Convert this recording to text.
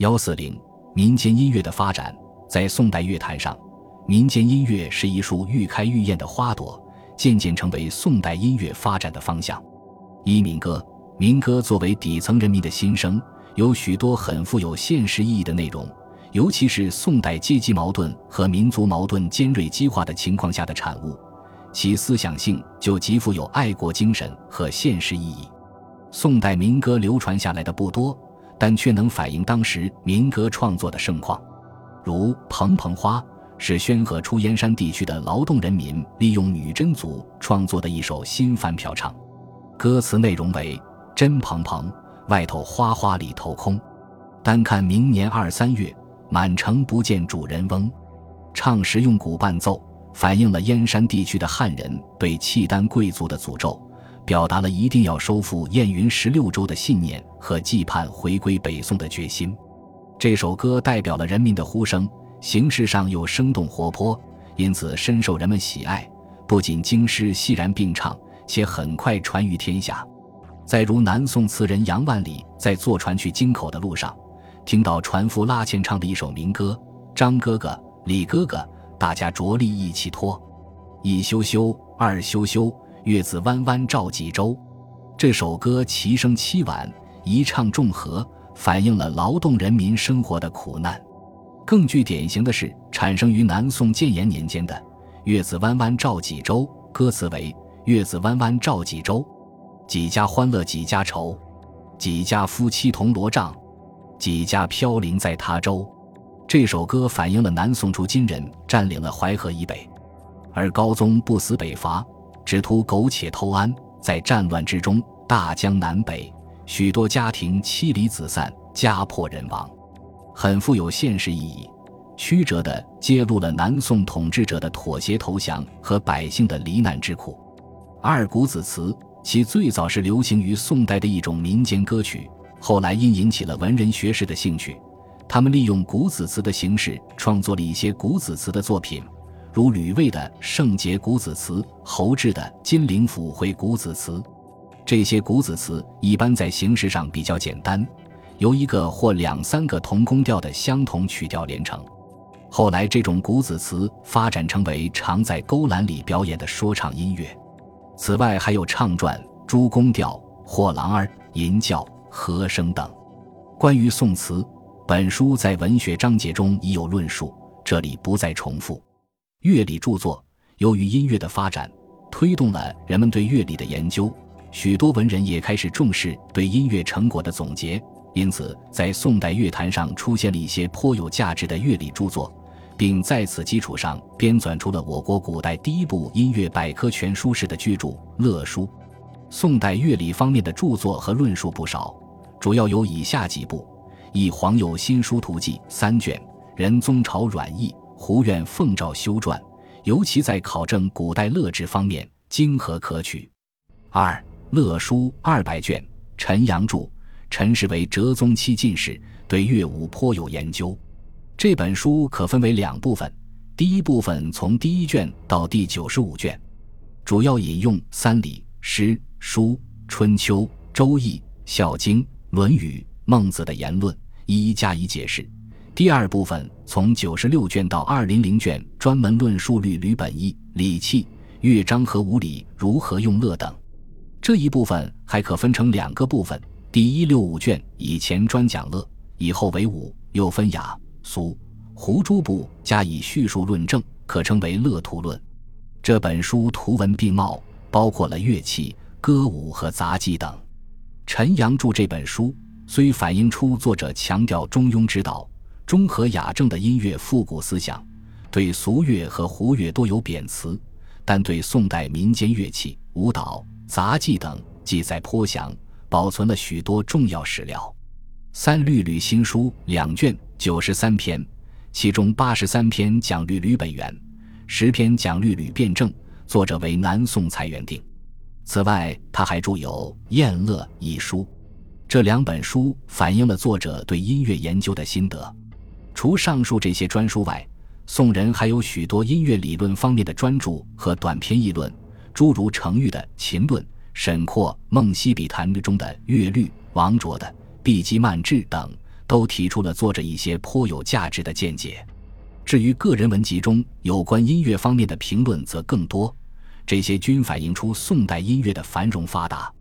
幺四零，民间音乐的发展，在宋代乐坛上，民间音乐是一束愈开愈艳的花朵，渐渐成为宋代音乐发展的方向。一民歌，民歌作为底层人民的心声，有许多很富有现实意义的内容，尤其是宋代阶级矛盾和民族矛盾尖锐激化的情况下的产物，其思想性就极富有爱国精神和现实意义。宋代民歌流传下来的不多。但却能反映当时民歌创作的盛况，如《蓬蓬花》是宣和出燕山地区的劳动人民利用女真族创作的一首新番瓢唱，歌词内容为“真蓬蓬，外头花花里头空，单看明年二三月，满城不见主人翁”。唱时用鼓伴奏，反映了燕山地区的汉人对契丹贵族的诅咒。表达了一定要收复燕云十六州的信念和寄盼回归北宋的决心。这首歌代表了人民的呼声，形式上又生动活泼，因此深受人们喜爱。不仅京师熙然并唱，且很快传于天下。再如南宋词人杨万里在坐船去京口的路上，听到船夫拉纤唱的一首民歌：“张哥哥，李哥哥，大家着力一起拖，一休休，二休休。”月子弯弯照几周，这首歌齐声凄婉，一唱众和，反映了劳动人民生活的苦难。更具典型的是产生于南宋建炎年间的《月子弯弯照几周》，歌词为：月子弯弯照几周，几家欢乐几家愁，几家夫妻同罗帐，几家飘零在他州。这首歌反映了南宋初金人占领了淮河以北，而高宗不死北伐。只图苟且偷安，在战乱之中，大江南北，许多家庭妻离子散，家破人亡，很富有现实意义，曲折地揭露了南宋统治者的妥协投降和百姓的罹难之苦。二古子词，其最早是流行于宋代的一种民间歌曲，后来因引起了文人学士的兴趣，他们利用古子词的形式创作了一些古子词的作品。如吕魏的《圣洁古子词》，侯志的《金陵府会古子词》，这些古子词一般在形式上比较简单，由一个或两三个同宫调的相同曲调连成。后来，这种古子词发展成为常在勾栏里表演的说唱音乐。此外，还有唱转、诸宫调、货郎儿、吟叫、和声等。关于宋词，本书在文学章节中已有论述，这里不再重复。乐理著作由于音乐的发展，推动了人们对乐理的研究，许多文人也开始重视对音乐成果的总结，因此在宋代乐坛上出现了一些颇有价值的乐理著作，并在此基础上编纂出了我国古代第一部音乐百科全书式的巨著《乐书》。宋代乐理方面的著作和论述不少，主要有以下几部：一《黄釉新书图记》三卷，仁宗朝阮义。胡院奉诏修撰，尤其在考证古代乐制方面，精和可取。二《乐书》二百卷，陈阳著，陈氏为哲宗期进士，对乐舞颇有研究。这本书可分为两部分，第一部分从第一卷到第九十五卷，主要引用三礼、诗、书、春秋、周易、孝经、论语、孟子的言论，一一加以解释。第二部分从九十六卷到二零零卷，专门论述律吕本意、礼器、乐章和舞礼如何用乐等。这一部分还可分成两个部分：第一六五卷以前专讲乐，以后为舞，又分雅、俗、胡诸部加以叙述论证，可称为《乐图论》。这本书图文并茂，包括了乐器、歌舞和杂技等。陈阳著这本书，虽反映出作者强调中庸之道。中和雅正的音乐复古思想，对俗乐和胡乐多有贬词，但对宋代民间乐器、舞蹈、杂技等记载颇详，保存了许多重要史料。三律吕新书两卷，九十三篇，其中八十三篇讲律吕本源，十篇讲律吕辩证，作者为南宋蔡元定。此外，他还著有《宴乐》一书，这两本书反映了作者对音乐研究的心得。除上述这些专书外，宋人还有许多音乐理论方面的专著和短篇议论，诸如程昱的《琴论》、沈括《梦溪笔谈》中的《乐律》、王卓的《毕基曼志》等，都提出了作者一些颇有价值的见解。至于个人文集中有关音乐方面的评论则更多，这些均反映出宋代音乐的繁荣发达。